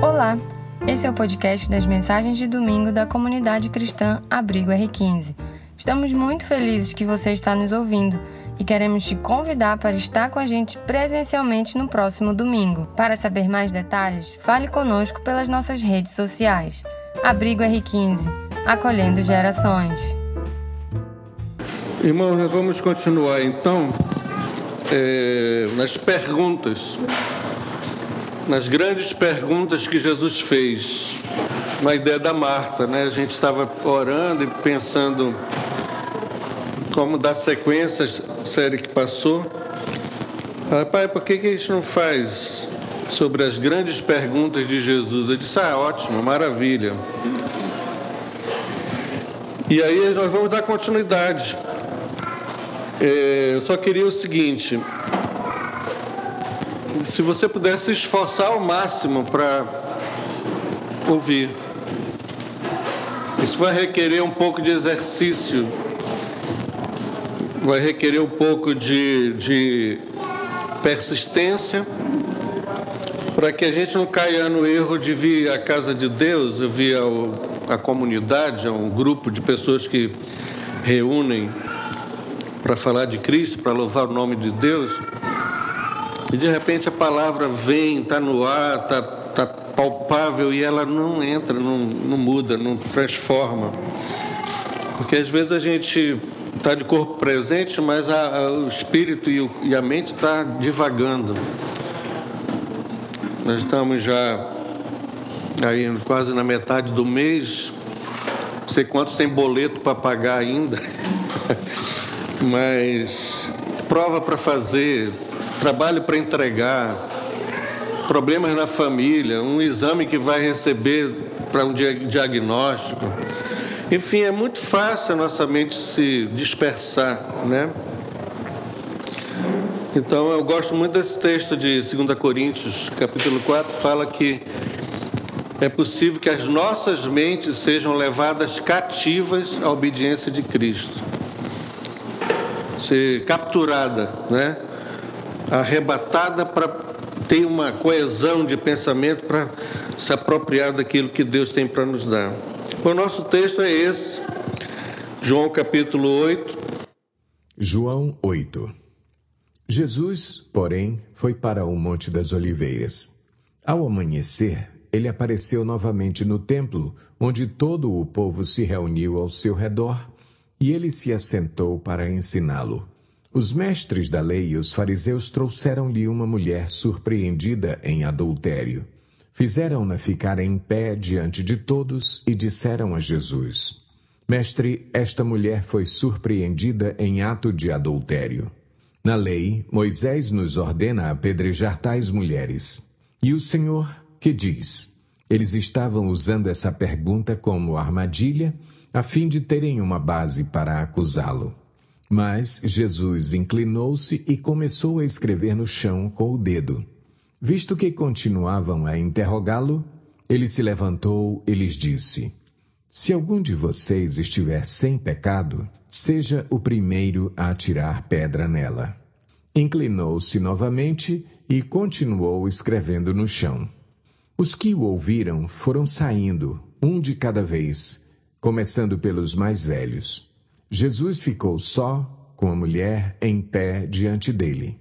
Olá, esse é o podcast das mensagens de domingo da comunidade cristã Abrigo R15. Estamos muito felizes que você está nos ouvindo e queremos te convidar para estar com a gente presencialmente no próximo domingo. Para saber mais detalhes, fale conosco pelas nossas redes sociais. Abrigo R15, acolhendo gerações. Irmãos, nós vamos continuar então é, nas perguntas, nas grandes perguntas que Jesus fez, na ideia da Marta, né? A gente estava orando e pensando como dar sequência à série que passou. Ah, pai, por que, que a gente não faz sobre as grandes perguntas de Jesus? Eu disse, ah, ótimo, maravilha. E aí nós vamos dar continuidade. É, eu só queria o seguinte: se você pudesse se esforçar ao máximo para ouvir, isso vai requerer um pouco de exercício, vai requerer um pouco de, de persistência, para que a gente não caia no erro de vir à casa de Deus, vir ao, à comunidade, a um grupo de pessoas que reúnem para falar de Cristo, para louvar o nome de Deus, e de repente a palavra vem, está no ar, está tá palpável e ela não entra, não, não muda, não transforma. Porque às vezes a gente está de corpo presente, mas a, a, o espírito e, o, e a mente está divagando. Nós estamos já aí quase na metade do mês, não sei quantos tem boleto para pagar ainda. mas prova para fazer, trabalho para entregar, problemas na família, um exame que vai receber para um diagnóstico. Enfim, é muito fácil a nossa mente se dispersar, né? Então, eu gosto muito desse texto de 2 Coríntios, capítulo 4, fala que é possível que as nossas mentes sejam levadas cativas à obediência de Cristo ser capturada, né? Arrebatada para ter uma coesão de pensamento para se apropriar daquilo que Deus tem para nos dar. O nosso texto é esse, João capítulo 8. João 8. Jesus, porém, foi para o Monte das Oliveiras. Ao amanhecer, ele apareceu novamente no templo, onde todo o povo se reuniu ao seu redor e ele se assentou para ensiná-lo. Os mestres da lei e os fariseus trouxeram-lhe uma mulher surpreendida em adultério. Fizeram-na ficar em pé diante de todos e disseram a Jesus: Mestre, esta mulher foi surpreendida em ato de adultério. Na lei, Moisés nos ordena apedrejar tais mulheres. E o Senhor, que diz? Eles estavam usando essa pergunta como armadilha a fim de terem uma base para acusá-lo. Mas Jesus inclinou-se e começou a escrever no chão com o dedo. Visto que continuavam a interrogá-lo, ele se levantou e lhes disse: Se algum de vocês estiver sem pecado, seja o primeiro a atirar pedra nela. Inclinou-se novamente e continuou escrevendo no chão. Os que o ouviram foram saindo, um de cada vez, começando pelos mais velhos. Jesus ficou só, com a mulher em pé diante dele.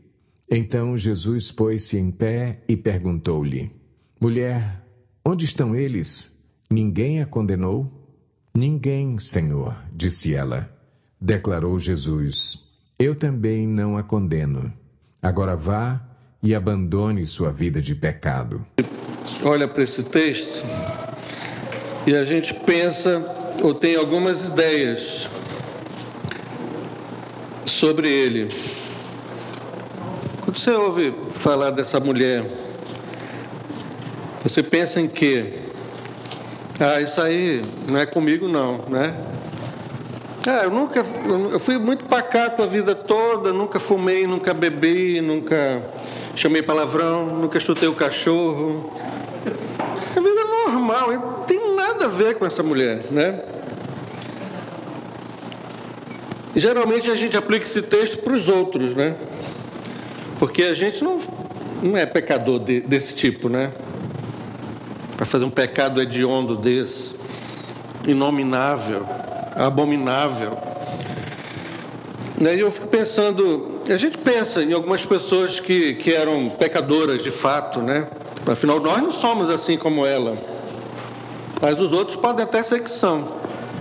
Então Jesus pôs-se em pé e perguntou-lhe: Mulher, onde estão eles? Ninguém a condenou? Ninguém, Senhor, disse ela. Declarou Jesus: Eu também não a condeno. Agora vá e abandone sua vida de pecado. Olha para esse texto e a gente pensa ou tem algumas ideias sobre ele. Quando você ouve falar dessa mulher, você pensa em quê? Ah, isso aí não é comigo não, né? Ah, eu nunca, eu fui muito pacato a vida toda, nunca fumei, nunca bebi, nunca chamei palavrão, nunca chutei o cachorro. É vida normal, não tem nada a ver com essa mulher, né? E geralmente a gente aplica esse texto para os outros, né? Porque a gente não, não é pecador de, desse tipo, né? para fazer um pecado hediondo desse, inominável, abominável. E eu fico pensando, a gente pensa em algumas pessoas que, que eram pecadoras de fato, né? Afinal, nós não somos assim como ela. Mas os outros podem até ser que são.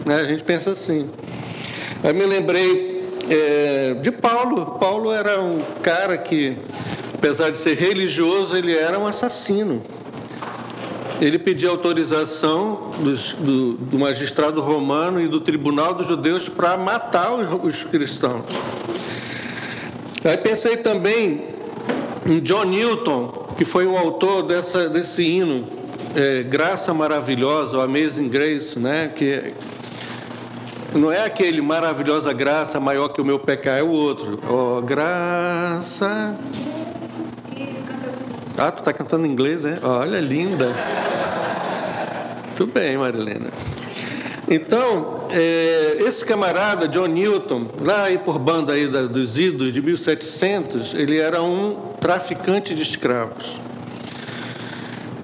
Né? A gente pensa assim. Aí me lembrei é, de Paulo. Paulo era um cara que, apesar de ser religioso, ele era um assassino. Ele pediu autorização dos, do, do, magistrado romano e do tribunal dos judeus para matar os, os cristãos. Aí pensei também em John Newton, que foi o autor dessa, desse hino, é, Graça Maravilhosa, o Amazing Grace, né? que não é aquele maravilhosa graça maior que o meu pecado, é o outro. Oh, graça. Ah, tu está cantando em inglês, é? Olha, linda. Tudo bem, Marilena. Então, é, esse camarada, John Newton, lá aí por banda aí da, dos idos de 1700, ele era um traficante de escravos.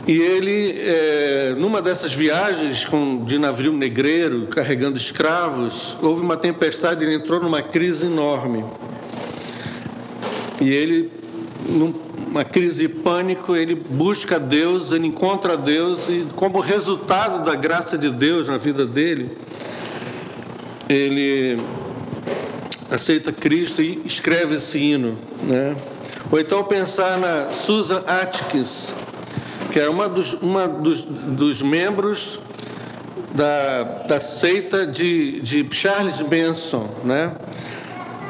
E ele, é, numa dessas viagens com, de navio negreiro, carregando escravos, houve uma tempestade, ele entrou numa crise enorme. E ele, numa crise de pânico, ele busca Deus, ele encontra Deus, e como resultado da graça de Deus na vida dele, ele aceita Cristo e escreve esse hino. Né? Ou então pensar na Susan Atkins, que era uma dos, uma dos, dos membros da, da seita de, de Charles Benson, né?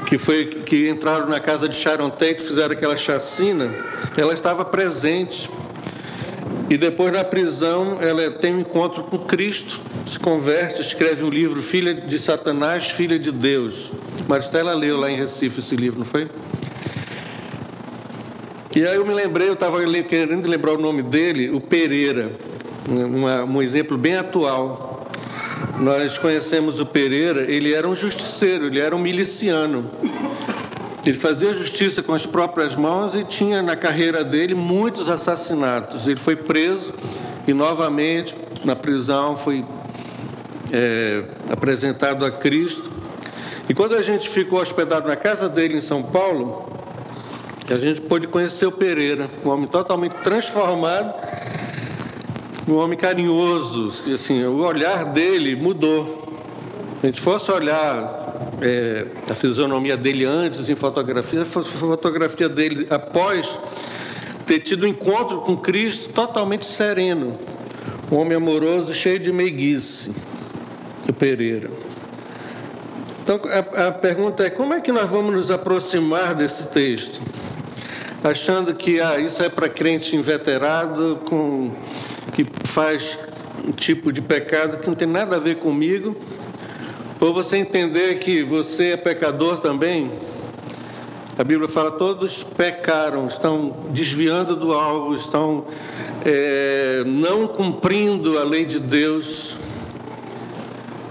que foi que entraram na casa de Sharon Tate, fizeram aquela chacina, ela estava presente. E depois na prisão ela tem um encontro com Cristo, se converte, escreve um livro, Filha de Satanás, Filha de Deus. Maristela leu lá em Recife esse livro, não foi? E aí eu me lembrei, eu estava querendo lembrar o nome dele, o Pereira, uma, um exemplo bem atual. Nós conhecemos o Pereira, ele era um justiceiro, ele era um miliciano. Ele fazia justiça com as próprias mãos e tinha na carreira dele muitos assassinatos. Ele foi preso e novamente na prisão foi é, apresentado a Cristo. E quando a gente ficou hospedado na casa dele em São Paulo, a gente pôde conhecer o Pereira, um homem totalmente transformado, um homem carinhoso, assim, o olhar dele mudou. Se a gente fosse olhar é, a fisionomia dele antes em fotografia, a fotografia dele após ter tido um encontro com Cristo totalmente sereno, um homem amoroso, cheio de meiguice, o Pereira. Então a, a pergunta é: como é que nós vamos nos aproximar desse texto? Achando que ah, isso é para crente inveterado, com, que faz um tipo de pecado que não tem nada a ver comigo, ou você entender que você é pecador também. A Bíblia fala: todos pecaram, estão desviando do alvo, estão é, não cumprindo a lei de Deus.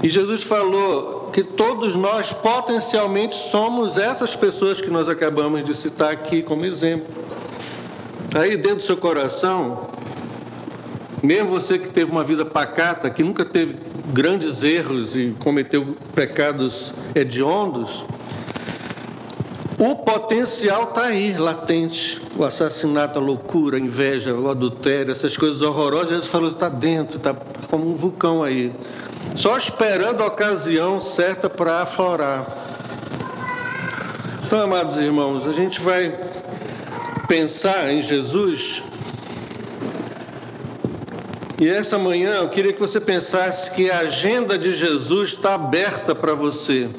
E Jesus falou: que todos nós potencialmente somos essas pessoas que nós acabamos de citar aqui como exemplo. Aí dentro do seu coração, mesmo você que teve uma vida pacata, que nunca teve grandes erros e cometeu pecados hediondos, o potencial está aí, latente. O assassinato, a loucura, a inveja, o adultério, essas coisas horrorosas, Jesus falou, está dentro, está como um vulcão aí só esperando a ocasião certa para aflorar. Então, amados irmãos, a gente vai pensar em Jesus. E essa manhã eu queria que você pensasse que a agenda de Jesus está aberta para você.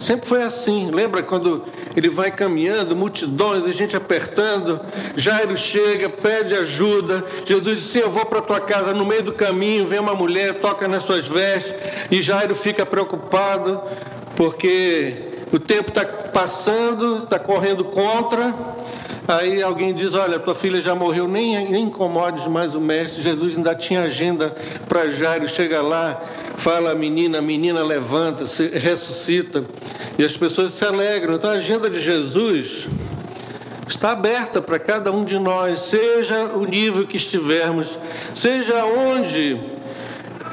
Sempre foi assim. Lembra quando ele vai caminhando, multidões, a gente apertando. Jairo chega, pede ajuda. Jesus diz: Sim, eu vou para tua casa. No meio do caminho, vem uma mulher, toca nas suas vestes. E Jairo fica preocupado, porque o tempo está passando, está correndo contra. Aí alguém diz: Olha, tua filha já morreu, nem, nem incomodes mais o mestre. Jesus ainda tinha agenda para Jairo. Chega lá, fala a menina, a menina levanta, se ressuscita. E as pessoas se alegram. Então a agenda de Jesus está aberta para cada um de nós, seja o nível que estivermos, seja onde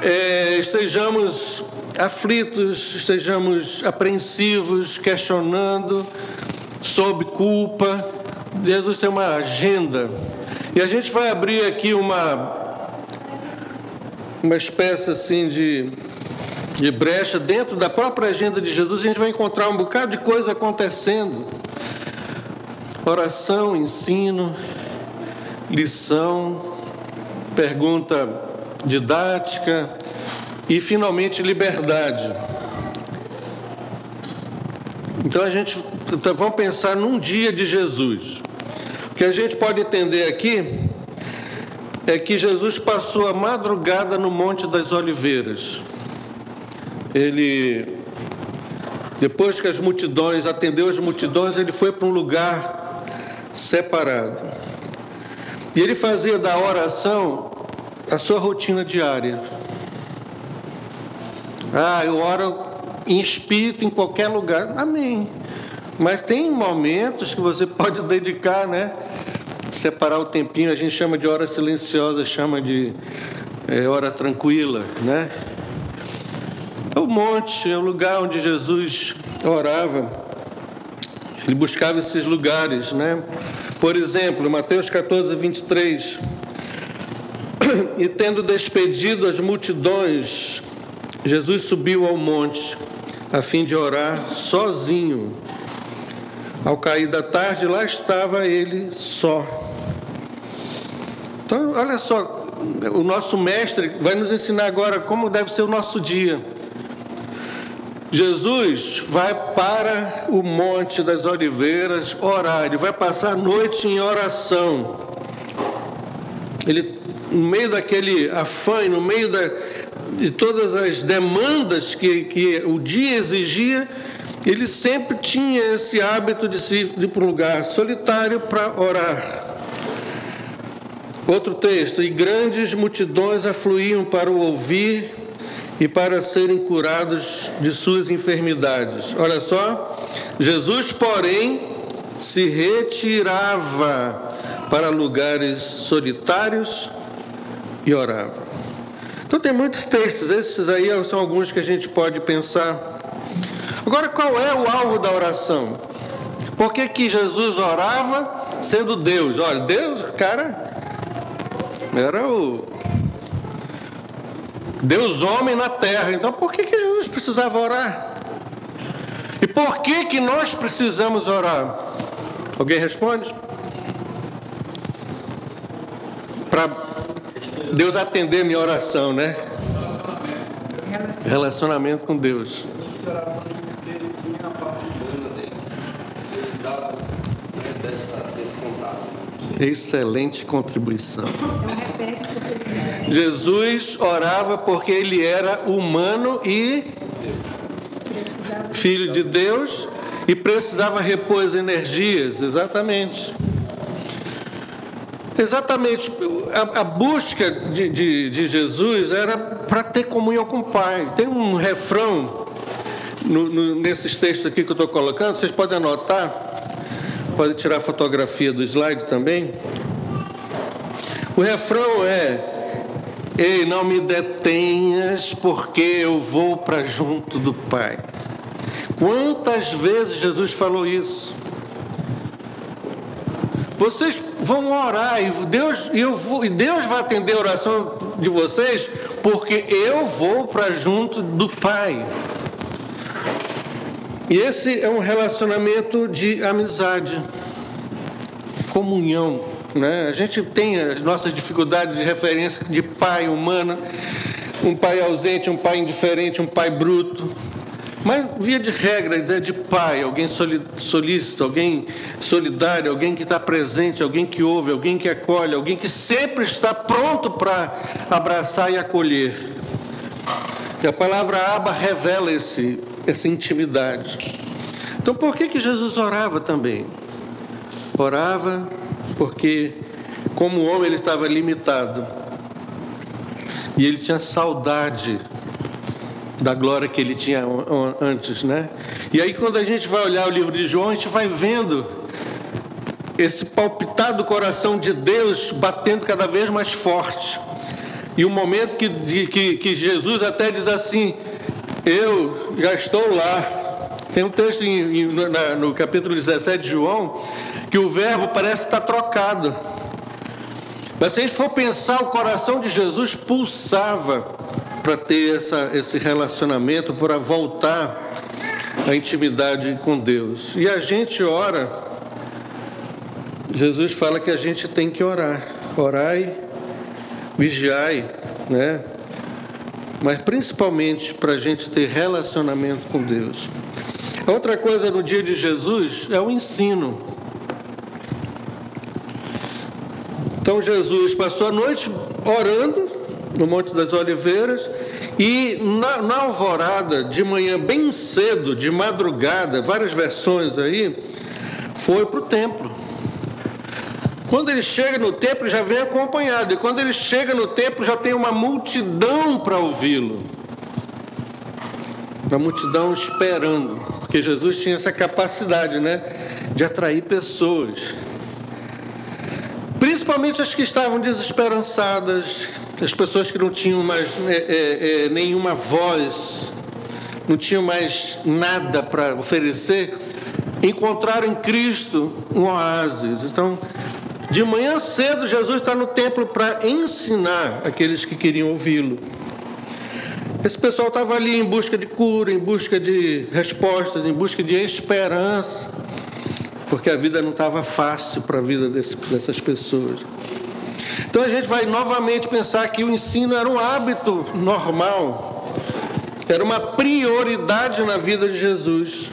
é, estejamos aflitos, estejamos apreensivos, questionando, sob culpa. Jesus tem uma agenda. E a gente vai abrir aqui uma, uma espécie assim de, de brecha dentro da própria agenda de Jesus. A gente vai encontrar um bocado de coisa acontecendo oração, ensino, lição, pergunta didática e finalmente liberdade. Então a gente então vamos pensar num dia de Jesus. O que a gente pode entender aqui é que Jesus passou a madrugada no Monte das Oliveiras. Ele depois que as multidões atendeu as multidões, ele foi para um lugar separado. E ele fazia da oração a sua rotina diária. Ah, eu oro em espírito em qualquer lugar. Amém. Mas tem momentos que você pode dedicar, né? Separar o tempinho, a gente chama de hora silenciosa, chama de é, hora tranquila, né? É o monte, é o lugar onde Jesus orava. Ele buscava esses lugares, né? Por exemplo, Mateus 14, 23. E tendo despedido as multidões, Jesus subiu ao monte a fim de orar sozinho. Ao cair da tarde, lá estava ele só. Então, olha só, o nosso mestre vai nos ensinar agora como deve ser o nosso dia. Jesus vai para o Monte das Oliveiras orar, ele vai passar a noite em oração. Ele, no meio daquele afã, no meio da, de todas as demandas que, que o dia exigia, ele sempre tinha esse hábito de, se, ir para um lugar solitário para orar. Outro texto: E grandes multidões afluíam para o ouvir e para serem curados de suas enfermidades. Olha só, Jesus, porém, se retirava para lugares solitários e orava. Então tem muitos textos, esses aí são alguns que a gente pode pensar. Agora, qual é o alvo da oração? Por que, que Jesus orava sendo Deus? Olha, Deus, cara, era o Deus homem na terra. Então por que, que Jesus precisava orar? E por que, que nós precisamos orar? Alguém responde? Para Deus atender minha oração, né? Relacionamento, Relacionamento com Deus. Excelente contribuição. Jesus orava porque ele era humano e filho de Deus e precisava repor as energias, exatamente. Exatamente, a, a busca de, de, de, Jesus era para ter comunhão com o Pai. Tem um refrão no, no, nesses textos aqui que eu estou colocando, vocês podem anotar, podem tirar a fotografia do slide também. O refrão é: Ei, não me detenhas, porque eu vou para junto do Pai. Quantas vezes Jesus falou isso? Vocês vão orar e Deus, eu vou, e Deus vai atender a oração de vocês, porque eu vou para junto do Pai. E esse é um relacionamento de amizade, comunhão. Né? A gente tem as nossas dificuldades de referência de pai humano, um pai ausente, um pai indiferente, um pai bruto. Mas, via de regra, a ideia de pai, alguém solícito, alguém solidário, alguém que está presente, alguém que ouve, alguém que acolhe, alguém que sempre está pronto para abraçar e acolher. E a palavra aba revela esse, essa intimidade. Então, por que, que Jesus orava também? Orava porque, como homem, ele estava limitado. E ele tinha saudade da glória que ele tinha antes, né? E aí, quando a gente vai olhar o livro de João, a gente vai vendo esse palpitar do coração de Deus batendo cada vez mais forte. E o momento que, que, que Jesus até diz assim: Eu já estou lá. Tem um texto em, em, na, no capítulo 17 de João que o verbo parece estar trocado. Mas se a gente for pensar, o coração de Jesus pulsava para ter essa, esse relacionamento, para voltar à intimidade com Deus. E a gente ora, Jesus fala que a gente tem que orar. Orai, vigiai, né? Mas principalmente para a gente ter relacionamento com Deus. Outra coisa no dia de Jesus é o ensino. Então Jesus passou a noite orando no Monte das Oliveiras e na, na, alvorada, de manhã bem cedo, de madrugada, várias versões aí, foi para o templo. Quando ele chega no templo, já vem acompanhado. E quando ele chega no templo, já tem uma multidão para ouvi-lo. Uma multidão esperando. Porque Jesus tinha essa capacidade, né? De atrair pessoas. Principalmente as que estavam desesperançadas, as pessoas que não tinham mais é, é, é, nenhuma voz, não tinham mais nada para oferecer, encontraram em Cristo um oásis. Então, de manhã cedo, Jesus está no templo para ensinar aqueles que queriam ouvi-lo. Esse pessoal estava ali em busca de cura, em busca de respostas, em busca de esperança, porque a vida não estava fácil para a vida desse, dessas pessoas. Então a gente vai novamente pensar que o ensino era um hábito normal, era uma prioridade na vida de Jesus,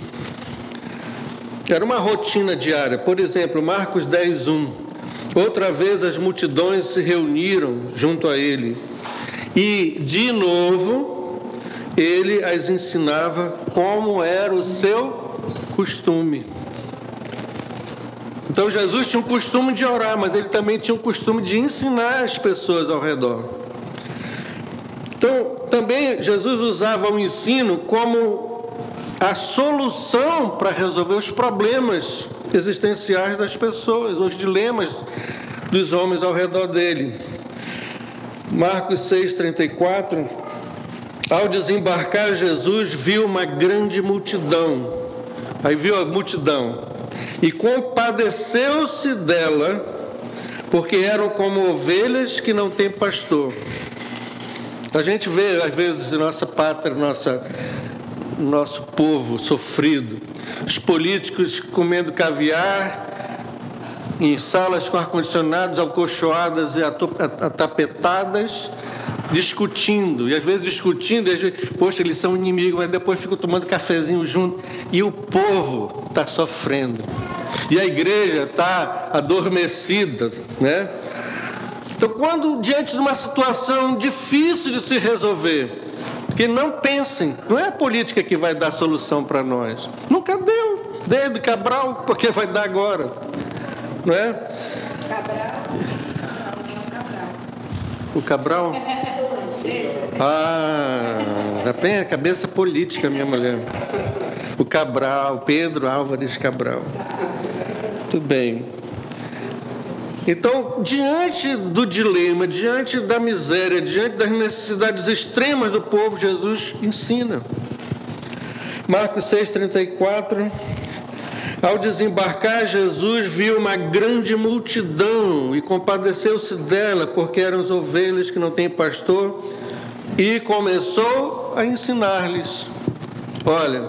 era uma rotina diária. Por exemplo, Marcos 10, 1. Outra vez as multidões se reuniram junto a ele, e de novo ele as ensinava como era o seu costume. Então Jesus tinha um costume de orar, mas ele também tinha um costume de ensinar as pessoas ao redor. Então, também Jesus usava o ensino como a solução para resolver os problemas existenciais das pessoas, os dilemas dos homens ao redor dele. Marcos 6,34. Ao desembarcar, Jesus viu uma grande multidão. Aí viu a multidão e compadeceu-se dela, porque eram como ovelhas que não têm pastor. A gente vê, às vezes, nossa pátria, nossa, nosso povo sofrido, os políticos comendo caviar em salas com ar-condicionados, alcochoadas e atapetadas, discutindo, e às vezes discutindo, e às vezes, poxa, eles são inimigos, mas depois ficam tomando cafezinho junto, e o povo está sofrendo, e a igreja está adormecida, né? Então, quando diante de uma situação difícil de se resolver, que não pensem, não é a política que vai dar solução para nós. Nunca deu. Desde Cabral, porque vai dar agora. Não é? Cabral. O Cabral? Ah, já tem a cabeça política, minha mulher. O Cabral, Pedro Álvares Cabral. Tudo bem. Então, diante do dilema, diante da miséria, diante das necessidades extremas do povo, Jesus ensina. Marcos 6,34. Ao desembarcar, Jesus viu uma grande multidão e compadeceu-se dela, porque eram as ovelhas que não têm pastor, e começou a ensinar-lhes. Olha,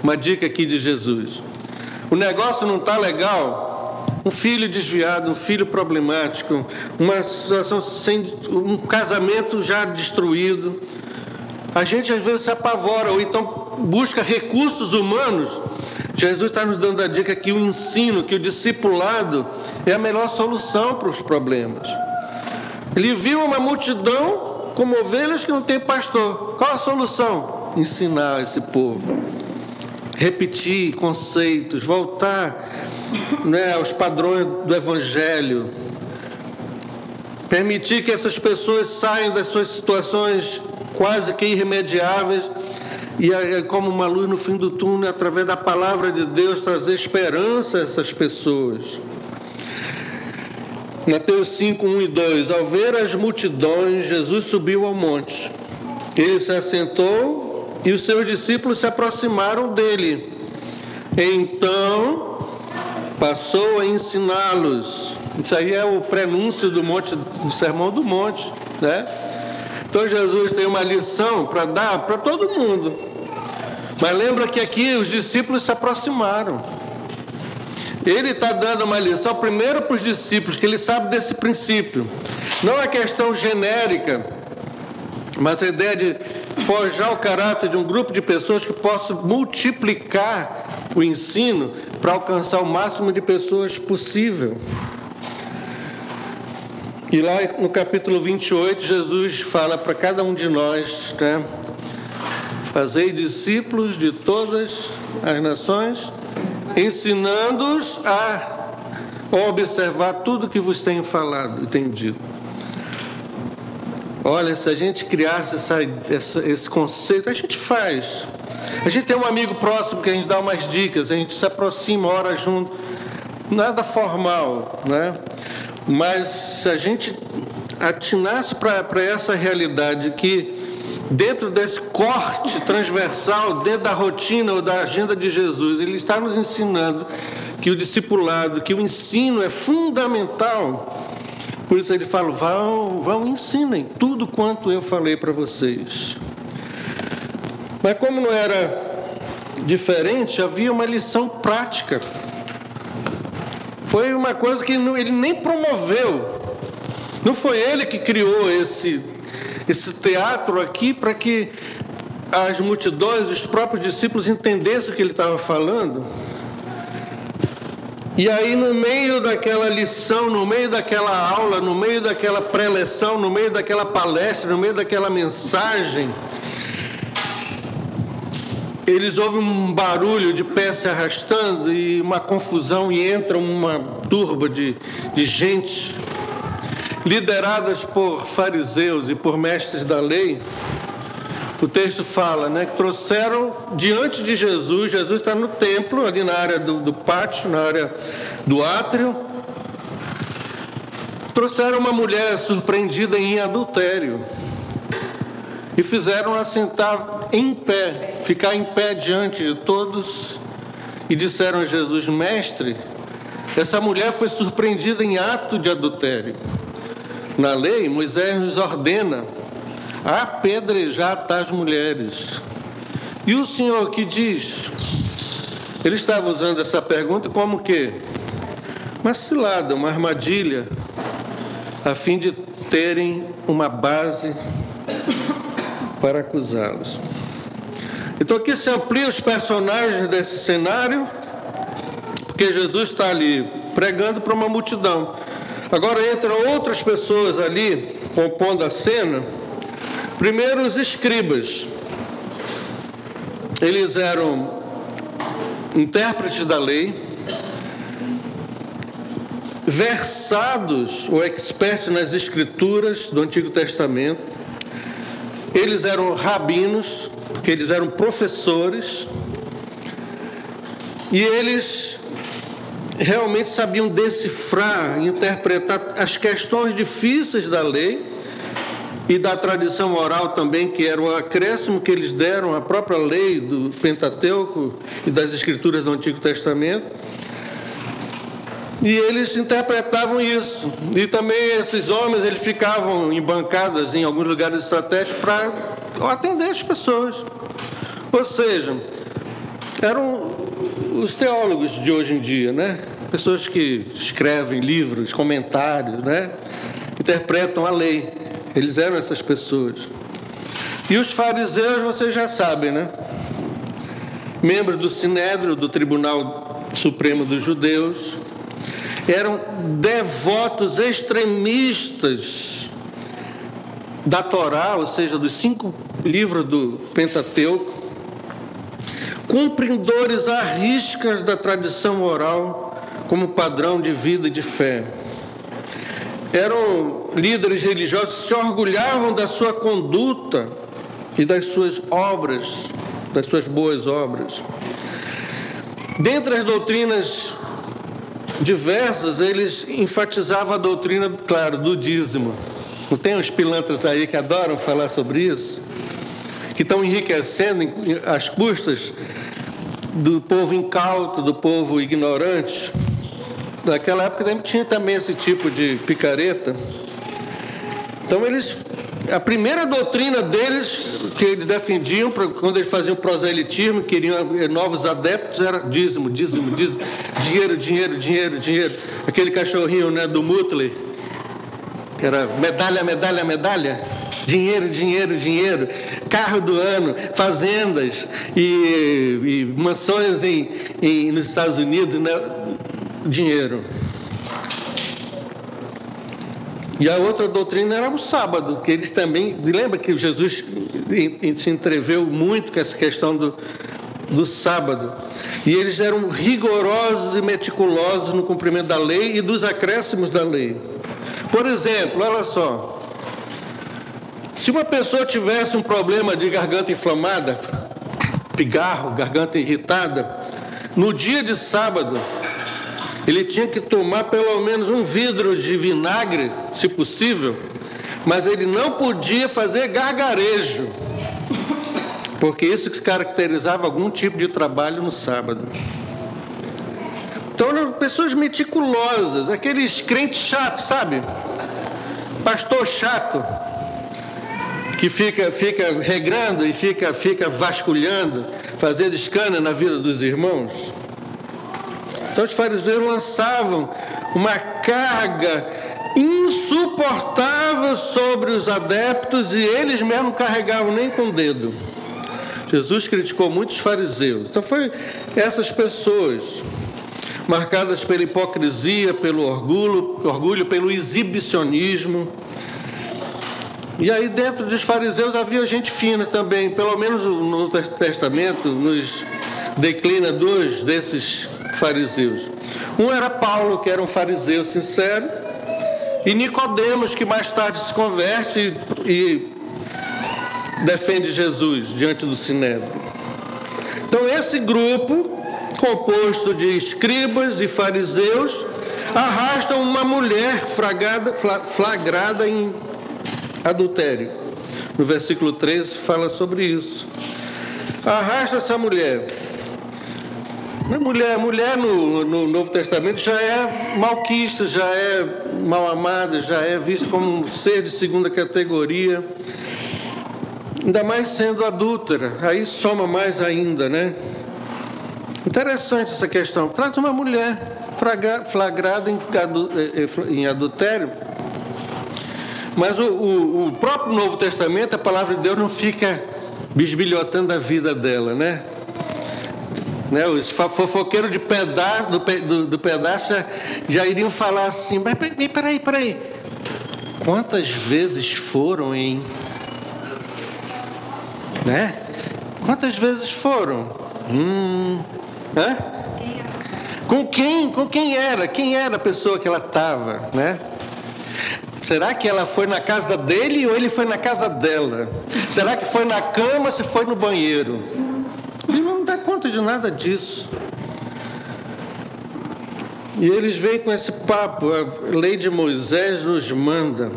uma dica aqui de Jesus: o negócio não está legal, um filho desviado, um filho problemático, uma situação sem um casamento já destruído. A gente às vezes se apavora ou então busca recursos humanos. Jesus está nos dando a dica que o ensino, que o discipulado é a melhor solução para os problemas. Ele viu uma multidão como ovelhas que não tem pastor. Qual a solução? Ensinar esse povo. Repetir conceitos, voltar né, aos padrões do Evangelho. Permitir que essas pessoas saiam das suas situações quase que irremediáveis e, como uma luz no fim do túnel, através da palavra de Deus, trazer esperança a essas pessoas. Mateus 5, 1 e 2. Ao ver as multidões, Jesus subiu ao monte. Ele se assentou e os seus discípulos se aproximaram dele. Então passou a ensiná-los. Isso aí é o prenúncio do monte, do sermão do monte, né? Então Jesus tem uma lição para dar para todo mundo. Mas lembra que aqui os discípulos se aproximaram. Ele está dando uma lição primeiro para os discípulos, que ele sabe desse princípio. Não a questão genérica, mas a ideia de forjar o caráter de um grupo de pessoas que possa multiplicar o ensino para alcançar o máximo de pessoas possível. E lá no capítulo 28, Jesus fala para cada um de nós, né? Fazei discípulos de todas as nações ensinando-os a observar tudo que vos tenho falado e tenho dito. Olha, se a gente criasse essa, essa, esse conceito, a gente faz. A gente tem um amigo próximo que a gente dá umas dicas, a gente se aproxima, ora junto. Nada formal, né? Mas se a gente atinasse para essa realidade que dentro desse corte transversal, dentro da rotina ou da agenda de Jesus, ele está nos ensinando que o discipulado, que o ensino é fundamental. Por isso ele fala: vão, vão, ensinem tudo quanto eu falei para vocês. Mas como não era diferente, havia uma lição prática. Foi uma coisa que ele nem promoveu. Não foi ele que criou esse esse teatro aqui para que as multidões, os próprios discípulos entendessem o que ele estava falando. E aí, no meio daquela lição, no meio daquela aula, no meio daquela preleção, no meio daquela palestra, no meio daquela mensagem, eles ouvem um barulho de pé se arrastando e uma confusão, e entra uma turba de, de gente lideradas por fariseus e por mestres da lei, o texto fala, né, que trouxeram diante de Jesus, Jesus está no templo, ali na área do, do pátio, na área do átrio, trouxeram uma mulher surpreendida em adultério e fizeram-a sentar em pé, ficar em pé diante de todos e disseram a Jesus: Mestre, essa mulher foi surpreendida em ato de adultério. Na lei, Moisés nos ordena apedrejar tais mulheres. E o Senhor que diz? Ele estava usando essa pergunta como que? Uma cilada, uma armadilha, a fim de terem uma base para acusá-los. Então aqui se amplia os personagens desse cenário, porque Jesus está ali pregando para uma multidão. Agora entram outras pessoas ali compondo a cena. Primeiro, os escribas. Eles eram intérpretes da lei, versados ou expertos nas escrituras do Antigo Testamento. Eles eram rabinos, porque eles eram professores. E eles realmente sabiam decifrar, interpretar as questões difíceis da lei e da tradição oral também, que era o acréscimo que eles deram à própria lei do Pentateuco e das escrituras do Antigo Testamento. E eles interpretavam isso. E também esses homens, eles ficavam em bancadas em alguns lugares estratégicos para atender as pessoas. Ou seja, eram os teólogos de hoje em dia, né? Pessoas que escrevem livros, comentários, né? Interpretam a lei. Eles eram essas pessoas. E os fariseus, vocês já sabem, né? Membros do Sinédrio, do Tribunal Supremo dos Judeus, eram devotos extremistas da Torá, ou seja, dos cinco livros do Pentateuco, cumpridores à riscas da tradição oral como padrão de vida e de fé. Eram líderes religiosos se orgulhavam da sua conduta e das suas obras, das suas boas obras. Dentre as doutrinas diversas, eles enfatizavam a doutrina, claro, do dízimo. Não tem uns pilantras aí que adoram falar sobre isso? Que estão enriquecendo as custas do povo incauto, do povo ignorante. Naquela época tinha também esse tipo de picareta. Então eles a primeira doutrina deles, que eles defendiam, quando eles faziam proselitismo, queriam novos adeptos, era dízimo, dízimo, dízimo, dinheiro, dinheiro, dinheiro, dinheiro. Aquele cachorrinho né, do Mutley, que era medalha, medalha, medalha. Dinheiro, dinheiro, dinheiro. Carro do ano, fazendas e, e mansões em, em, nos Estados Unidos, né? Dinheiro. E a outra doutrina era o sábado, que eles também. Lembra que Jesus se entreveu muito com essa questão do, do sábado. E eles eram rigorosos e meticulosos no cumprimento da lei e dos acréscimos da lei. Por exemplo, olha só. Se uma pessoa tivesse um problema de garganta inflamada, pigarro, garganta irritada, no dia de sábado, ele tinha que tomar pelo menos um vidro de vinagre, se possível, mas ele não podia fazer gargarejo, porque isso caracterizava algum tipo de trabalho no sábado. Então eram pessoas meticulosas, aqueles crentes chatos, sabe? Pastor chato, que fica, fica regrando e fica, fica vasculhando, fazendo escândalo na vida dos irmãos. Então os fariseus lançavam uma carga insuportável sobre os adeptos e eles mesmo carregavam nem com o dedo. Jesus criticou muitos fariseus. Então foi essas pessoas marcadas pela hipocrisia, pelo orgulho, orgulho, pelo exibicionismo. E aí dentro dos fariseus havia gente fina também, pelo menos no Novo Testamento nos declina dois desses fariseus. Um era Paulo, que era um fariseu sincero, e Nicodemos, que mais tarde se converte e defende Jesus diante do sinédrio. Então esse grupo, composto de escribas e fariseus, arrasta uma mulher flagrada, flagrada em adultério. No versículo 13 fala sobre isso. Arrasta essa mulher Mulher, mulher no, no Novo Testamento já é malquista, já é mal amada, já é vista como um ser de segunda categoria. Ainda mais sendo adúltera, aí soma mais ainda, né? Interessante essa questão. Traz uma mulher flagrada em adultério. Mas o, o, o próprio Novo Testamento, a palavra de Deus não fica bisbilhotando a vida dela, né? Né? Os fofoqueiros de pedaço, do, do, do pedaço já, já, iriam falar assim, mas peraí, peraí. Quantas vezes foram em. Né? Quantas vezes foram? Hum. Hã? Com quem? Com quem era? Quem era a pessoa que ela estava, né? Será que ela foi na casa dele ou ele foi na casa dela? Será que foi na cama ou se foi no banheiro? De nada disso. E eles vêm com esse papo, a lei de Moisés nos manda,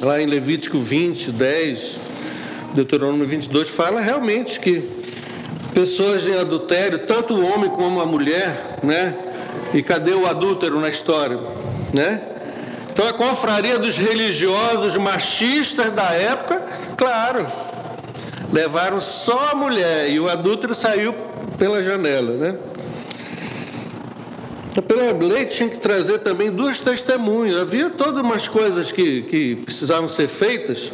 lá em Levítico 20, 10, Deuteronômio 22, fala realmente que pessoas em adultério, tanto o homem como a mulher, né? E cadê o adúltero na história, né? Então a confraria dos religiosos machistas da época, claro, levaram só a mulher e o adúltero saiu pela janela, né? Pela lei tinha que trazer também duas testemunhas. Havia todas umas coisas que, que precisavam ser feitas,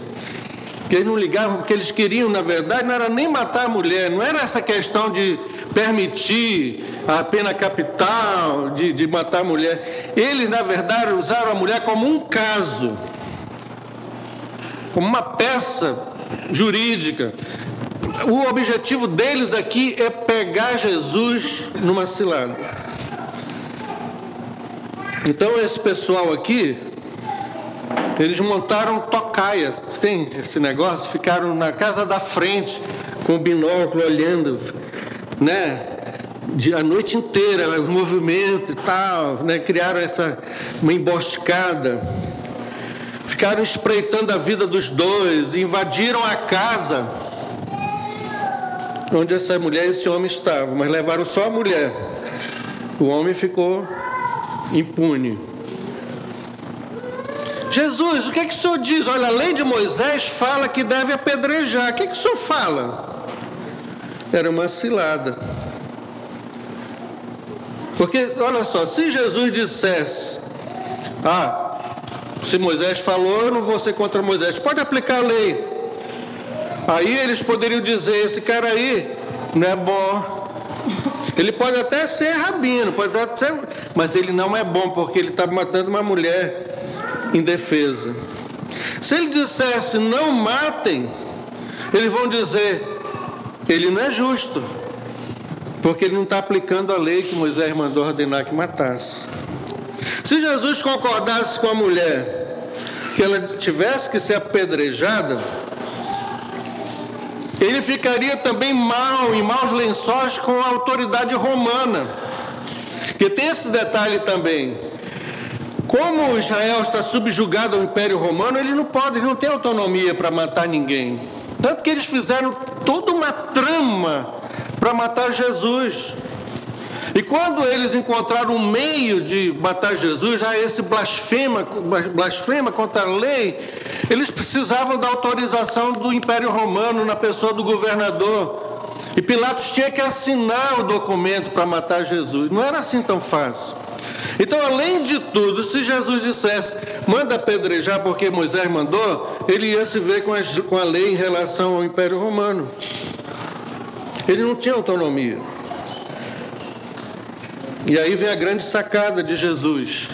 que eles não ligavam, porque eles queriam, na verdade, não era nem matar a mulher, não era essa questão de permitir a pena capital, de, de matar a mulher. Eles, na verdade, usaram a mulher como um caso, como uma peça jurídica. O objetivo deles aqui é pegar Jesus numa cilada. Então esse pessoal aqui, eles montaram tocaia, tem esse negócio, ficaram na casa da frente com o binóculo olhando, né? de, a noite inteira, os movimentos e tal, né? criaram essa uma emboscada. Ficaram espreitando a vida dos dois, invadiram a casa onde essa mulher e esse homem estavam, mas levaram só a mulher. O homem ficou impune. Jesus, o que, é que o senhor diz? Olha, a lei de Moisés fala que deve apedrejar. O que, é que o senhor fala? Era uma cilada. Porque, olha só, se Jesus dissesse, ah, se Moisés falou, eu não vou ser contra Moisés, pode aplicar a lei. Aí eles poderiam dizer: esse cara aí não é bom. Ele pode até ser rabino, pode até ser, mas ele não é bom porque ele está matando uma mulher indefesa. Se ele dissesse não matem, eles vão dizer ele não é justo, porque ele não está aplicando a lei que Moisés mandou ordenar que matasse. Se Jesus concordasse com a mulher que ela tivesse que ser apedrejada, ele ficaria também mal, em maus lençóis com a autoridade romana. Que tem esse detalhe também. Como Israel está subjugado ao Império Romano, eles não podem, eles não têm autonomia para matar ninguém. Tanto que eles fizeram toda uma trama para matar Jesus. E quando eles encontraram um meio de matar Jesus, já esse blasfema, blasfema contra a lei, eles precisavam da autorização do Império Romano na pessoa do governador. E Pilatos tinha que assinar o documento para matar Jesus. Não era assim tão fácil. Então, além de tudo, se Jesus dissesse, manda apedrejar porque Moisés mandou, ele ia se ver com a, com a lei em relação ao Império Romano. Ele não tinha autonomia. E aí vem a grande sacada de Jesus.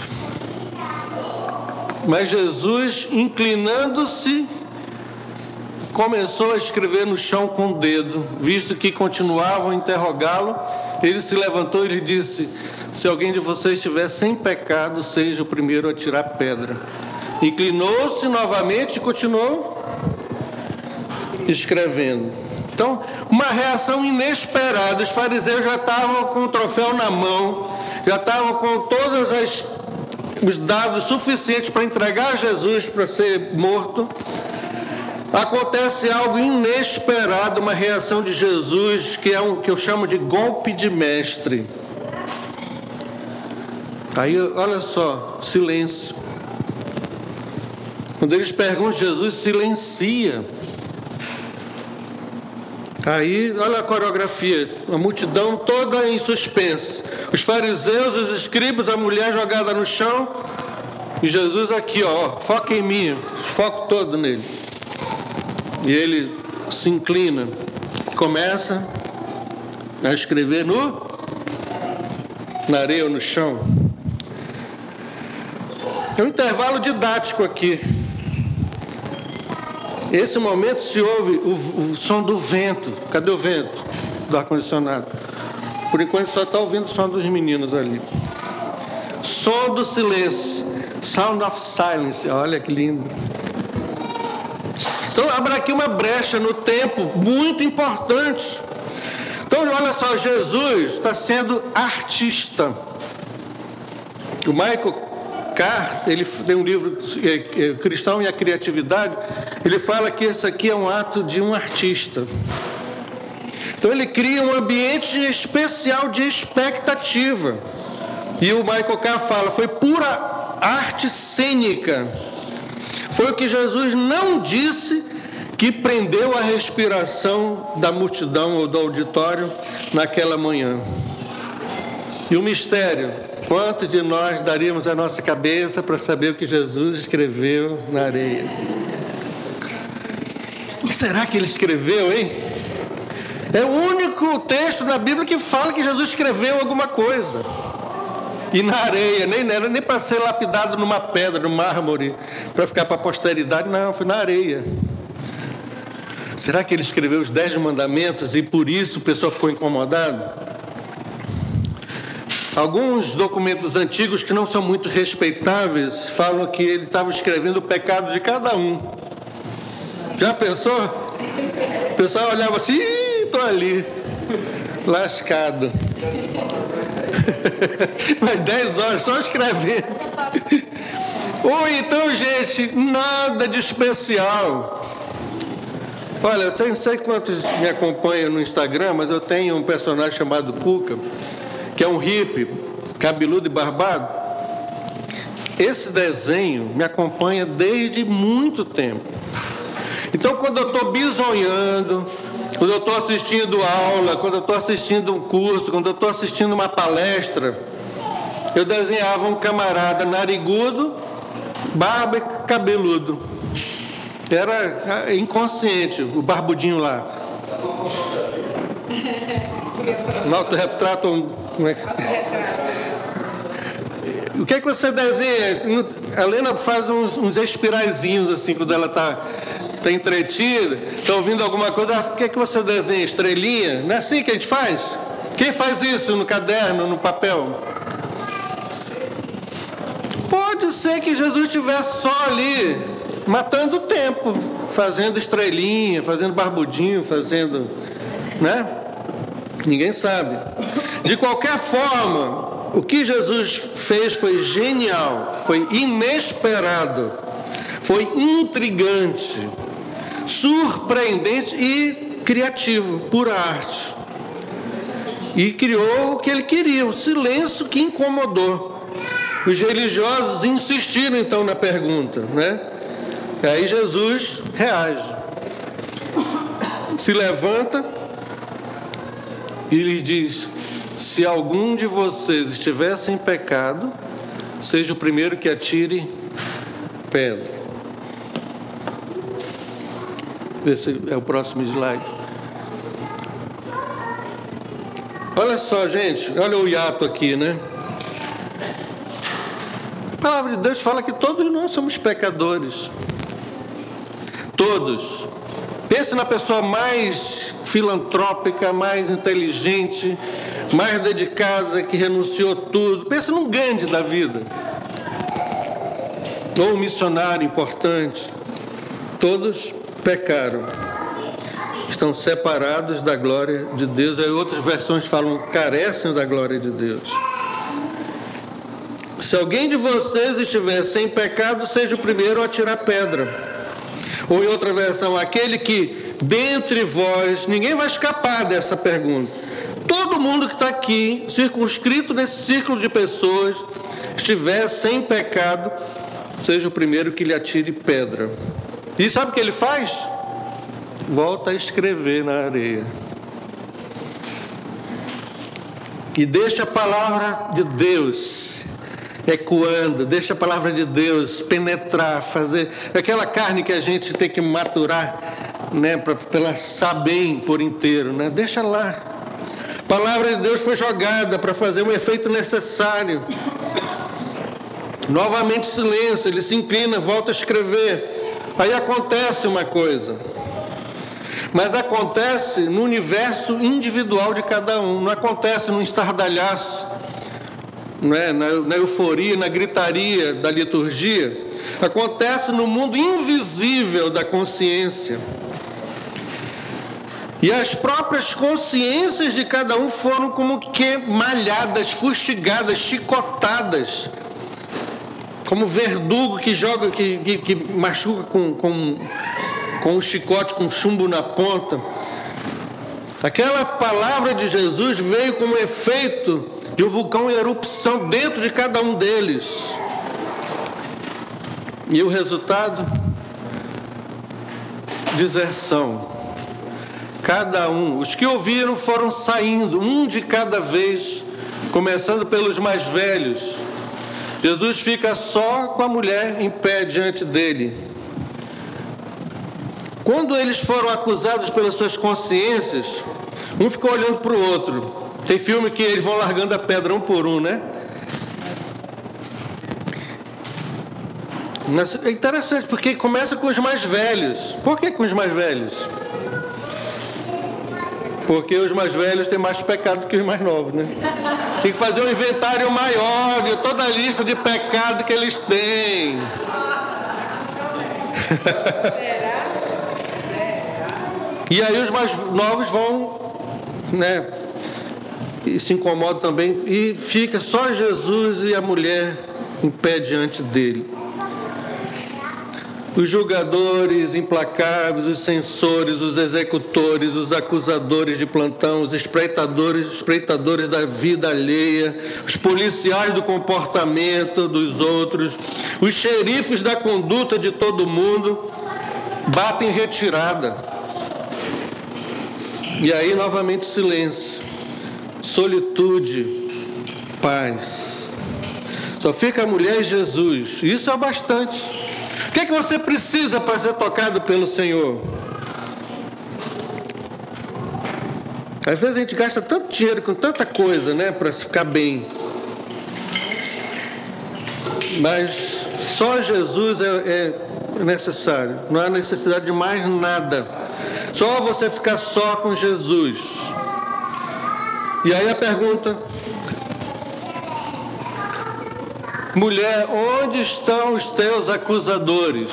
Mas Jesus, inclinando-se, começou a escrever no chão com o dedo, visto que continuavam a interrogá-lo. Ele se levantou e lhe disse: se alguém de vocês estiver sem pecado, seja o primeiro a tirar pedra. Inclinou-se novamente e continuou escrevendo. Então, uma reação inesperada. Os fariseus já estavam com o troféu na mão, já estavam com todos os dados suficientes para entregar Jesus para ser morto. Acontece algo inesperado, uma reação de Jesus que é um que eu chamo de golpe de mestre. Aí, olha só, silêncio. Quando eles perguntam, Jesus silencia. Aí, olha a coreografia, a multidão toda em suspense. Os fariseus, os escribas, a mulher jogada no chão. E Jesus aqui, ó, foca em mim, foco todo nele. E ele se inclina, começa a escrever no na areia ou no chão. É um intervalo didático aqui. Esse momento se ouve o, o som do vento. Cadê o vento do ar-condicionado? Por enquanto só está ouvindo o som dos meninos ali. Som do silêncio. Sound of silence. Olha que lindo. Então abre aqui uma brecha no tempo muito importante. Então olha só, Jesus está sendo artista. O Michael Carr, ele tem um livro é, é, Cristão e a Criatividade, ele fala que esse aqui é um ato de um artista. Então ele cria um ambiente especial de expectativa. E o Michael Carr fala, foi pura arte cênica. Foi o que Jesus não disse que prendeu a respiração da multidão ou do auditório naquela manhã. E o mistério Quantos de nós daríamos a nossa cabeça para saber o que Jesus escreveu na areia? O que será que ele escreveu, hein? É o único texto na Bíblia que fala que Jesus escreveu alguma coisa. E na areia, nem era nem para ser lapidado numa pedra, no mármore, para ficar para a posteridade, não, foi na areia. Será que ele escreveu os dez mandamentos e por isso o pessoal ficou incomodado? Alguns documentos antigos que não são muito respeitáveis falam que ele estava escrevendo o pecado de cada um. Já pensou? O pessoal olhava assim, estou ali. lascado. Mas 10 horas só escrevendo. Ou então, gente, nada de especial. Olha, não sei quantos me acompanham no Instagram, mas eu tenho um personagem chamado Cuca, que é um hippie, cabeludo e barbado. Esse desenho me acompanha desde muito tempo. Então, quando eu estou bisonhando, quando eu estou assistindo aula, quando eu estou assistindo um curso, quando eu estou assistindo uma palestra, eu desenhava um camarada narigudo, barba e cabeludo. Era inconsciente, o barbudinho lá. No autorretrato. Como é que... O que é que você desenha? A Helena faz uns, uns espiraizinhos assim quando ela está tá entretida, está ouvindo alguma coisa. O que é que você desenha? Estrelinha? Não é assim que a gente faz? Quem faz isso no caderno, no papel? Pode ser que Jesus estivesse só ali, matando o tempo, fazendo estrelinha, fazendo barbudinho, fazendo. Né? Ninguém sabe. De qualquer forma, o que Jesus fez foi genial, foi inesperado, foi intrigante, surpreendente e criativo, pura arte. E criou o que ele queria, o silêncio que incomodou. Os religiosos insistiram então na pergunta, né? E aí Jesus reage. Se levanta e lhe diz: Se algum de vocês estiver sem pecado, seja o primeiro que atire pedra. Esse é o próximo slide. Olha só, gente, olha o hiato aqui, né? A palavra de Deus fala que todos nós somos pecadores. Todos. Pense na pessoa mais filantrópica, mais inteligente, mais dedicada, que renunciou tudo. Pense num grande da vida. Ou um missionário importante. Todos pecaram. Estão separados da glória de Deus. Aí outras versões falam carecem da glória de Deus. Se alguém de vocês estiver sem pecado, seja o primeiro a tirar pedra. Ou em outra versão, aquele que dentre vós, ninguém vai escapar dessa pergunta. Todo mundo que está aqui, circunscrito nesse círculo de pessoas, estiver sem pecado, seja o primeiro que lhe atire pedra. E sabe o que ele faz? Volta a escrever na areia. E deixa a palavra de Deus ecoando, deixa a palavra de Deus penetrar, fazer aquela carne que a gente tem que maturar, né, para ela saber por inteiro, né? Deixa lá. Palavra de Deus foi jogada para fazer o efeito necessário. Novamente silêncio, ele se inclina, volta a escrever. Aí acontece uma coisa. Mas acontece no universo individual de cada um, não acontece num estardalhaço é? na, na euforia, na gritaria da liturgia, acontece no mundo invisível da consciência. E as próprias consciências de cada um foram como que malhadas, fustigadas, chicotadas. Como verdugo que joga, que, que, que machuca com, com, com um chicote, com chumbo na ponta. Aquela palavra de Jesus veio como efeito de um vulcão em erupção dentro de cada um deles. E o resultado? Deserção. Cada um, os que ouviram foram saindo, um de cada vez, começando pelos mais velhos. Jesus fica só com a mulher em pé diante dele. Quando eles foram acusados pelas suas consciências, um ficou olhando para o outro. Tem filme que eles vão largando a pedra um por um, né? É interessante porque começa com os mais velhos. Por que com os mais velhos? Porque os mais velhos têm mais pecado que os mais novos, né? Tem que fazer um inventário maior de toda a lista de pecado que eles têm. Será? E aí os mais novos vão, né, e se incomoda também e fica só Jesus e a mulher em pé diante dele. Os julgadores implacáveis, os censores, os executores, os acusadores de plantão, os espreitadores, espreitadores da vida alheia, os policiais do comportamento dos outros, os xerifes da conduta de todo mundo, batem retirada. E aí novamente silêncio, solitude, paz. Só fica a mulher e Jesus. Isso é bastante. O que, é que você precisa para ser tocado pelo Senhor? Às vezes a gente gasta tanto dinheiro com tanta coisa, né, para ficar bem. Mas só Jesus é, é necessário. Não há necessidade de mais nada. Só você ficar só com Jesus. E aí a pergunta: Mulher, onde estão os teus acusadores?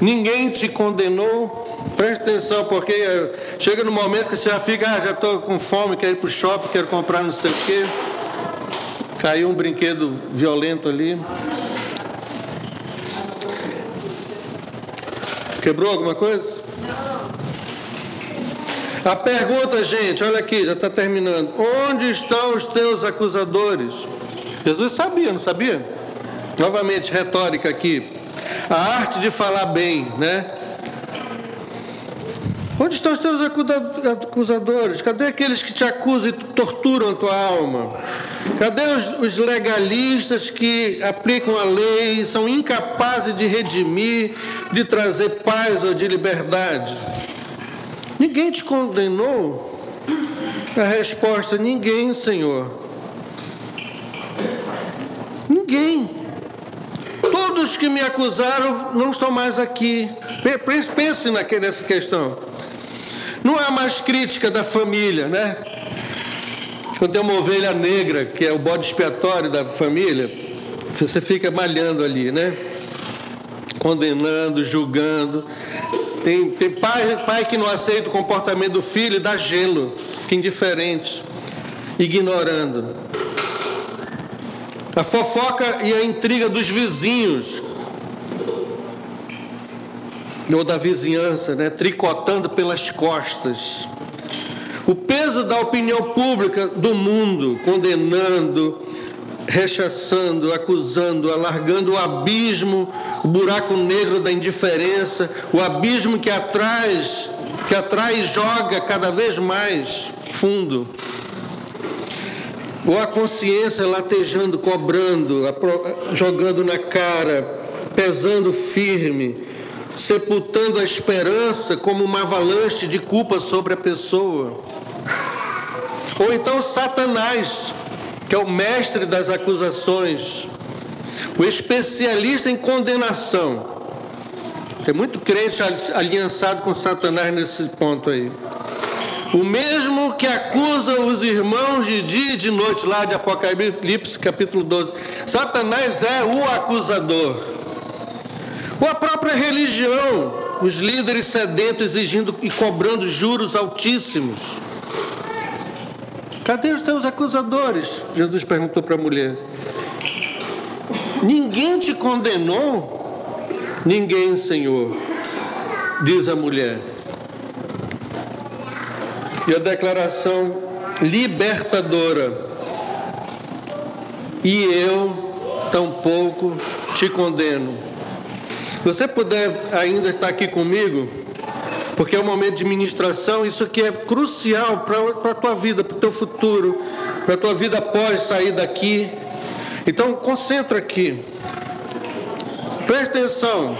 Ninguém te condenou? Preste atenção, porque eh, chega no momento que você já fica, ah, já estou com fome, quero ir para o shopping, quero comprar não sei o quê. Caiu um brinquedo violento ali. Quebrou alguma coisa? A pergunta, gente, olha aqui, já está terminando. Onde estão os teus acusadores? Jesus sabia, não sabia? Novamente, retórica aqui. A arte de falar bem, né? Onde estão os teus acusadores? Cadê aqueles que te acusam e torturam a tua alma? Cadê os, os legalistas que aplicam a lei e são incapazes de redimir, de trazer paz ou de liberdade? Ninguém te condenou? A resposta: ninguém, Senhor. Ninguém. Todos que me acusaram não estão mais aqui. Pense nessa questão. Não há mais crítica da família, né? Quando tem uma ovelha negra, que é o bode expiatório da família, você fica malhando ali, né? Condenando, julgando. Tem, tem pai, pai que não aceita o comportamento do filho e dá gelo, fica indiferente, ignorando. A fofoca e a intriga dos vizinhos, ou da vizinhança, né, tricotando pelas costas. O peso da opinião pública do mundo, condenando, rechaçando, acusando, alargando o abismo, o buraco negro da indiferença, o abismo que atrai, que atrai e joga cada vez mais fundo ou a consciência latejando, cobrando, jogando na cara, pesando firme, sepultando a esperança como uma avalanche de culpa sobre a pessoa. Ou então Satanás, que é o mestre das acusações, o especialista em condenação. Tem muito crente aliançado com Satanás nesse ponto aí. O mesmo que acusa os irmãos de dia e de noite, lá de Apocalipse capítulo 12. Satanás é o acusador. Ou a própria religião, os líderes sedentos exigindo e cobrando juros altíssimos. Cadê os teus acusadores? Jesus perguntou para a mulher. Ninguém te condenou? Ninguém, Senhor, diz a mulher e a declaração libertadora. E eu tampouco te condeno. Se você puder ainda estar aqui comigo, porque é um momento de ministração, isso aqui é crucial para a tua vida, para o teu futuro, para a tua vida após sair daqui. Então, concentra aqui. Presta atenção.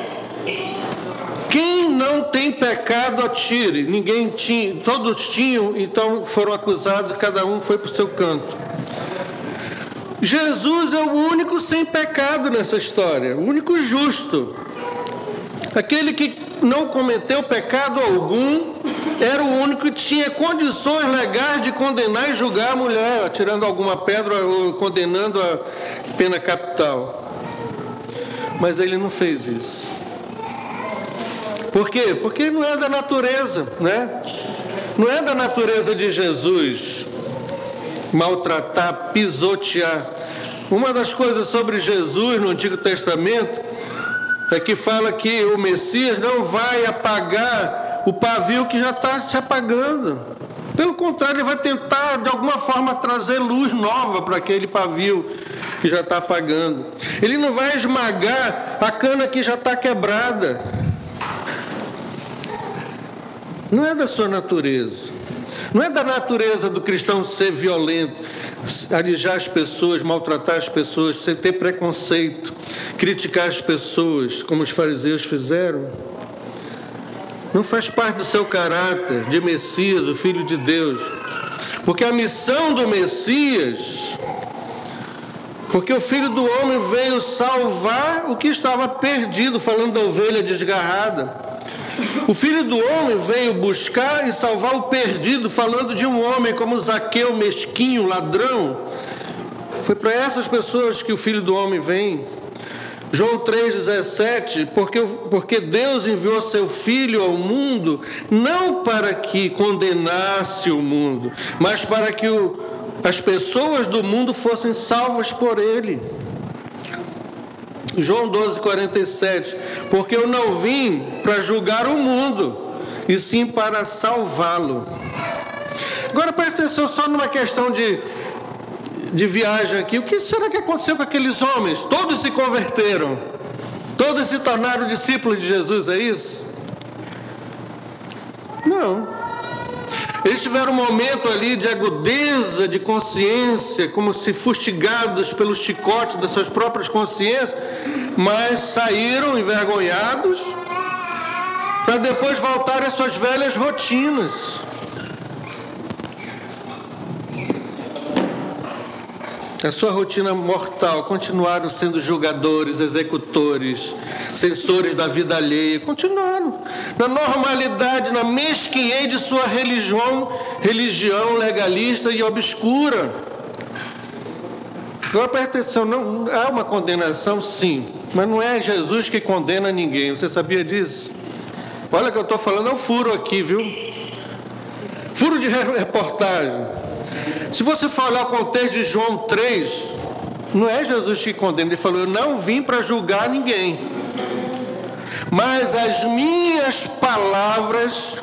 Quem não tem pecado, atire. Ninguém tinha, todos tinham, então foram acusados, cada um foi para o seu canto. Jesus é o único sem pecado nessa história, o único justo. Aquele que não cometeu pecado algum, era o único que tinha condições legais de condenar e julgar a mulher, atirando alguma pedra ou condenando a pena capital. Mas ele não fez isso. Por quê? Porque não é da natureza, né? Não é da natureza de Jesus maltratar, pisotear. Uma das coisas sobre Jesus no Antigo Testamento é que fala que o Messias não vai apagar o pavio que já está se apagando. Pelo contrário, ele vai tentar de alguma forma trazer luz nova para aquele pavio que já está apagando. Ele não vai esmagar a cana que já está quebrada. Não é da sua natureza. Não é da natureza do cristão ser violento, alijar as pessoas, maltratar as pessoas, ter preconceito, criticar as pessoas, como os fariseus fizeram. Não faz parte do seu caráter de Messias, o Filho de Deus. Porque a missão do Messias, porque o Filho do Homem veio salvar o que estava perdido, falando da ovelha desgarrada. O filho do homem veio buscar e salvar o perdido, falando de um homem como Zaqueu, mesquinho, ladrão. Foi para essas pessoas que o filho do homem vem. João 3,17, porque, porque Deus enviou seu Filho ao mundo, não para que condenasse o mundo, mas para que o, as pessoas do mundo fossem salvas por Ele. João 12, 47. Porque eu não vim para julgar o mundo, e sim para salvá-lo. Agora presta atenção só numa questão de, de viagem aqui. O que será que aconteceu com aqueles homens? Todos se converteram, todos se tornaram discípulos de Jesus, é isso? Não. Eles tiveram um momento ali de agudeza de consciência, como se fustigados pelo chicote das suas próprias consciências, mas saíram envergonhados para depois voltar às suas velhas rotinas. A sua rotina mortal, continuaram sendo julgadores, executores, censores da vida alheia, continuaram na normalidade, na mesquinhez de sua religião, religião legalista e obscura. Agora presta atenção, não há uma condenação, sim, mas não é Jesus que condena ninguém. Você sabia disso? Olha que eu estou falando, é um furo aqui, viu? Furo de reportagem. Se você falar o contexto de João 3, não é Jesus que condena, ele falou: Eu não vim para julgar ninguém, mas as minhas palavras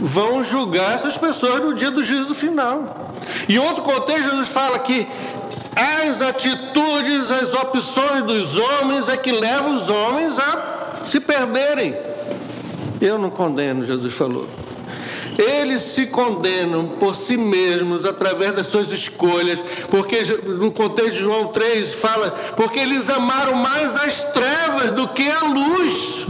vão julgar essas pessoas no dia do juízo final. Em outro contexto, Jesus fala que as atitudes, as opções dos homens é que levam os homens a se perderem. Eu não condeno, Jesus falou. Eles se condenam por si mesmos através das suas escolhas, porque no contexto de João 3 fala, porque eles amaram mais as trevas do que a luz.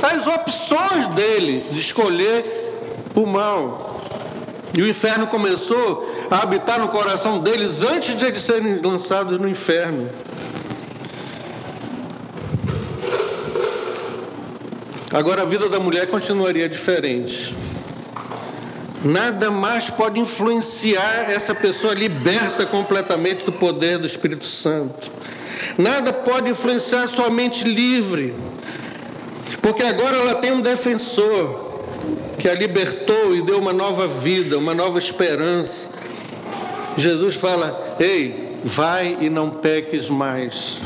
As opções dele de escolher o mal. E o inferno começou a habitar no coração deles antes de eles serem lançados no inferno. Agora a vida da mulher continuaria diferente. Nada mais pode influenciar essa pessoa liberta completamente do poder do Espírito Santo. Nada pode influenciar sua mente livre. Porque agora ela tem um defensor que a libertou e deu uma nova vida, uma nova esperança. Jesus fala: Ei, vai e não peques mais.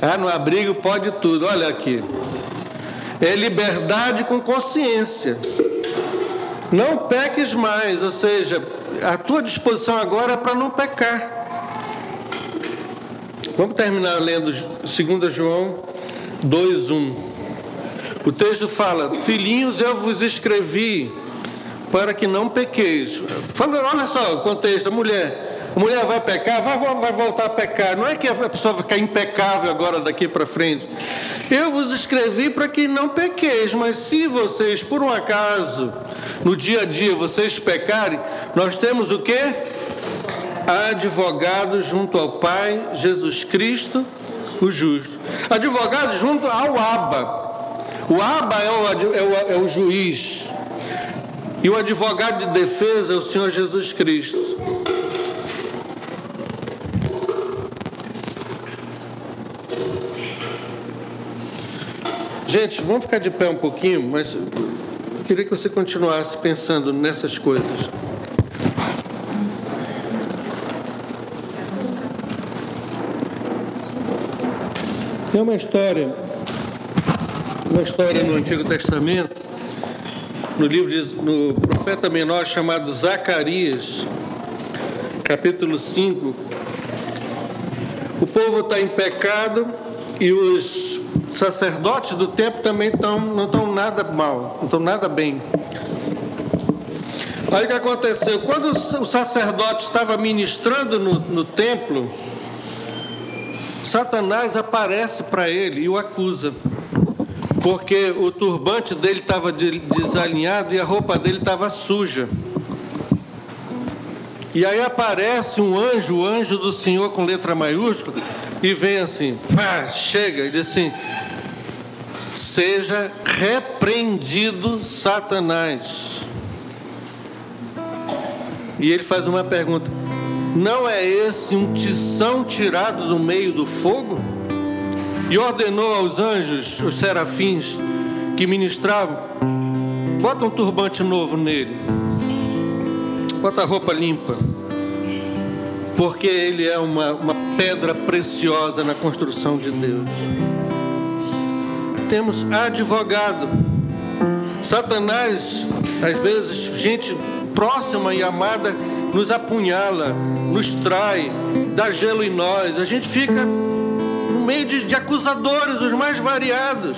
Ah, no abrigo pode tudo, olha aqui. É liberdade com consciência. Não peques mais, ou seja, a tua disposição agora é para não pecar. Vamos terminar lendo 2 João 2:1. O texto fala: Filhinhos, eu vos escrevi para que não pequeis. Fala, olha só o contexto: a mulher, a mulher vai pecar, vai, vai voltar a pecar. Não é que a pessoa vai ficar impecável agora daqui para frente. Eu vos escrevi para que não pequeis, mas se vocês, por um acaso, no dia a dia, vocês pecarem, nós temos o que? Advogado junto ao Pai, Jesus Cristo, o justo. Advogado junto ao Abba. O Abba é o, é o, é o juiz. E o advogado de defesa é o Senhor Jesus Cristo. Gente, vamos ficar de pé um pouquinho, mas queria que você continuasse pensando nessas coisas. Tem uma história, uma história no Antigo Testamento no livro de, no profeta menor chamado Zacarias, capítulo 5. O povo está em pecado e os sacerdotes do templo também tão, não estão nada mal, não estão nada bem. Olha o que aconteceu. Quando o sacerdote estava ministrando no, no templo, Satanás aparece para ele e o acusa. Porque o turbante dele estava desalinhado e a roupa dele estava suja. E aí aparece um anjo, o anjo do Senhor com letra maiúscula, e vem assim, pá, chega e diz assim: Seja repreendido Satanás. E ele faz uma pergunta: Não é esse um tição tirado do meio do fogo? E ordenou aos anjos, os serafins, que ministravam: Bota um turbante novo nele, bota a roupa limpa, porque ele é uma, uma pedra preciosa na construção de Deus. Temos advogado. Satanás, às vezes, gente próxima e amada, nos apunhala, nos trai, dá gelo em nós. A gente fica meio de, de acusadores, os mais variados.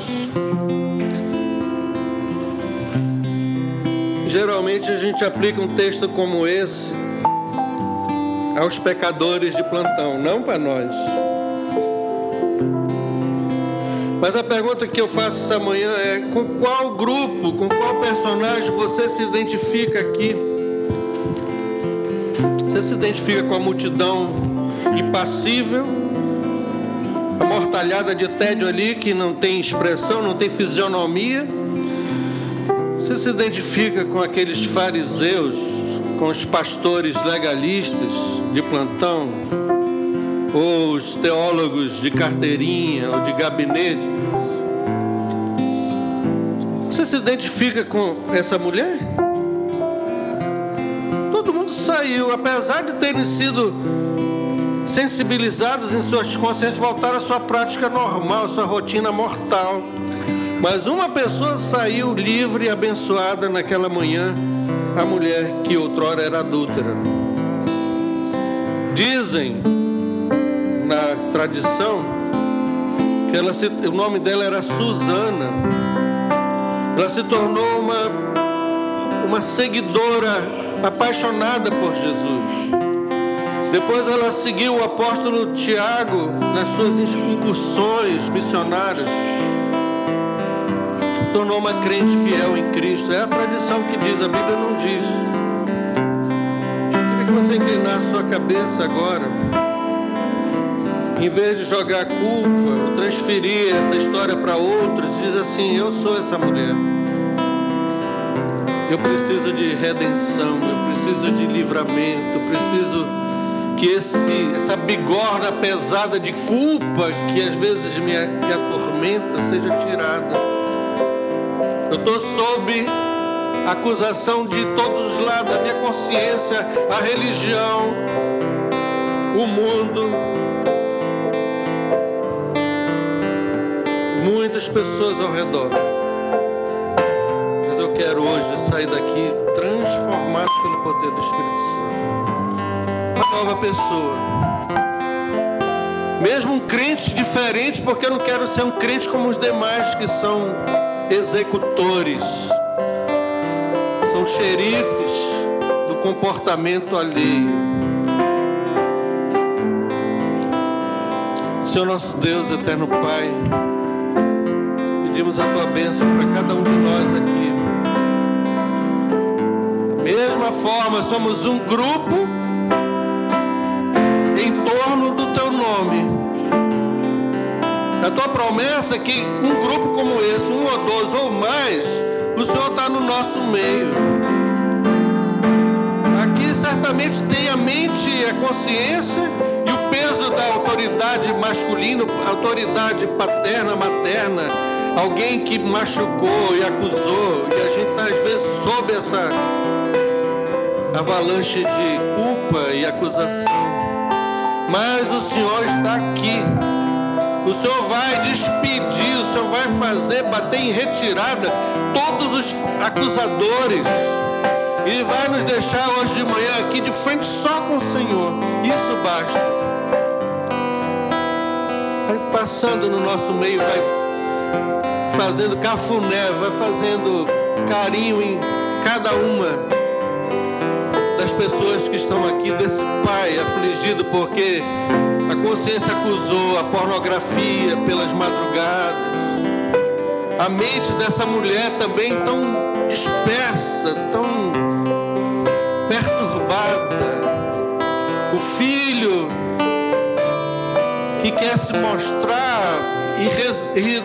Geralmente a gente aplica um texto como esse aos pecadores de plantão, não para nós. Mas a pergunta que eu faço essa manhã é: com qual grupo, com qual personagem você se identifica aqui? Você se identifica com a multidão impassível, amortalhada de tédio ali, que não tem expressão, não tem fisionomia? Você se identifica com aqueles fariseus, com os pastores legalistas de plantão? ou os teólogos de carteirinha ou de gabinete. Você se identifica com essa mulher? Todo mundo saiu, apesar de terem sido sensibilizados em suas consciências, voltaram à sua prática normal, à sua rotina mortal. Mas uma pessoa saiu livre e abençoada naquela manhã, a mulher que outrora era adúltera. Dizem na tradição que ela se, o nome dela era Susana. Ela se tornou uma, uma seguidora apaixonada por Jesus. Depois ela seguiu o apóstolo Tiago nas suas incursões missionárias. Se tornou uma crente fiel em Cristo. É a tradição que diz, a Bíblia não diz. Queria que você inclinasse sua cabeça agora em vez de jogar culpa, transferir essa história para outros, diz assim: Eu sou essa mulher. Eu preciso de redenção, eu preciso de livramento, eu preciso que esse, essa bigorna pesada de culpa que às vezes me, me atormenta seja tirada. Eu estou sob acusação de todos os lados, a minha consciência, a religião, o mundo, muitas pessoas ao redor. Mas eu quero hoje sair daqui transformado pelo poder do Espírito Santo. Nova pessoa. Mesmo um crente diferente, porque eu não quero ser um crente como os demais que são executores, são xerifes do comportamento alheio. Senhor nosso Deus, eterno Pai, pedimos a tua bênção para cada um de nós aqui. Da mesma forma, somos um grupo nome. A tua promessa é que um grupo como esse, um ou dois ou mais, o Senhor está no nosso meio. Aqui certamente tem a mente a consciência e o peso da autoridade masculina, autoridade paterna, materna alguém que machucou e acusou, e a gente está às vezes sob essa avalanche de culpa e acusação. Mas o Senhor está aqui. O Senhor vai despedir, o Senhor vai fazer bater em retirada todos os acusadores. E vai nos deixar hoje de manhã aqui de frente só com o Senhor. Isso basta. Vai passando no nosso meio, vai fazendo cafuné, vai fazendo carinho em cada uma das pessoas que estão aqui, desse pai afligido porque a consciência acusou a pornografia pelas madrugadas. A mente dessa mulher também tão dispersa, tão perturbada. O filho que quer se mostrar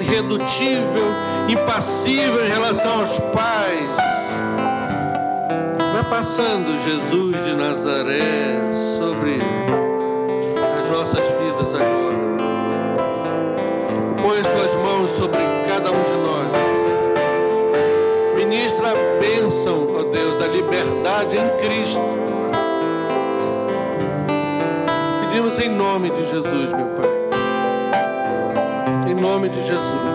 irredutível, impassível em relação aos pais. Passando Jesus de Nazaré sobre as nossas vidas agora. Põe as tuas mãos sobre cada um de nós. Ministra a bênção, ó Deus, da liberdade em Cristo. Pedimos em nome de Jesus, meu Pai. Em nome de Jesus.